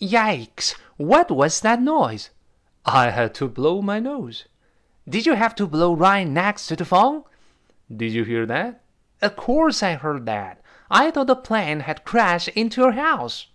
Yikes! What was that noise? I had to blow my nose. Did you have to blow right next to the phone? Did you hear that? Of course I heard that. I thought the plane had crashed into your house.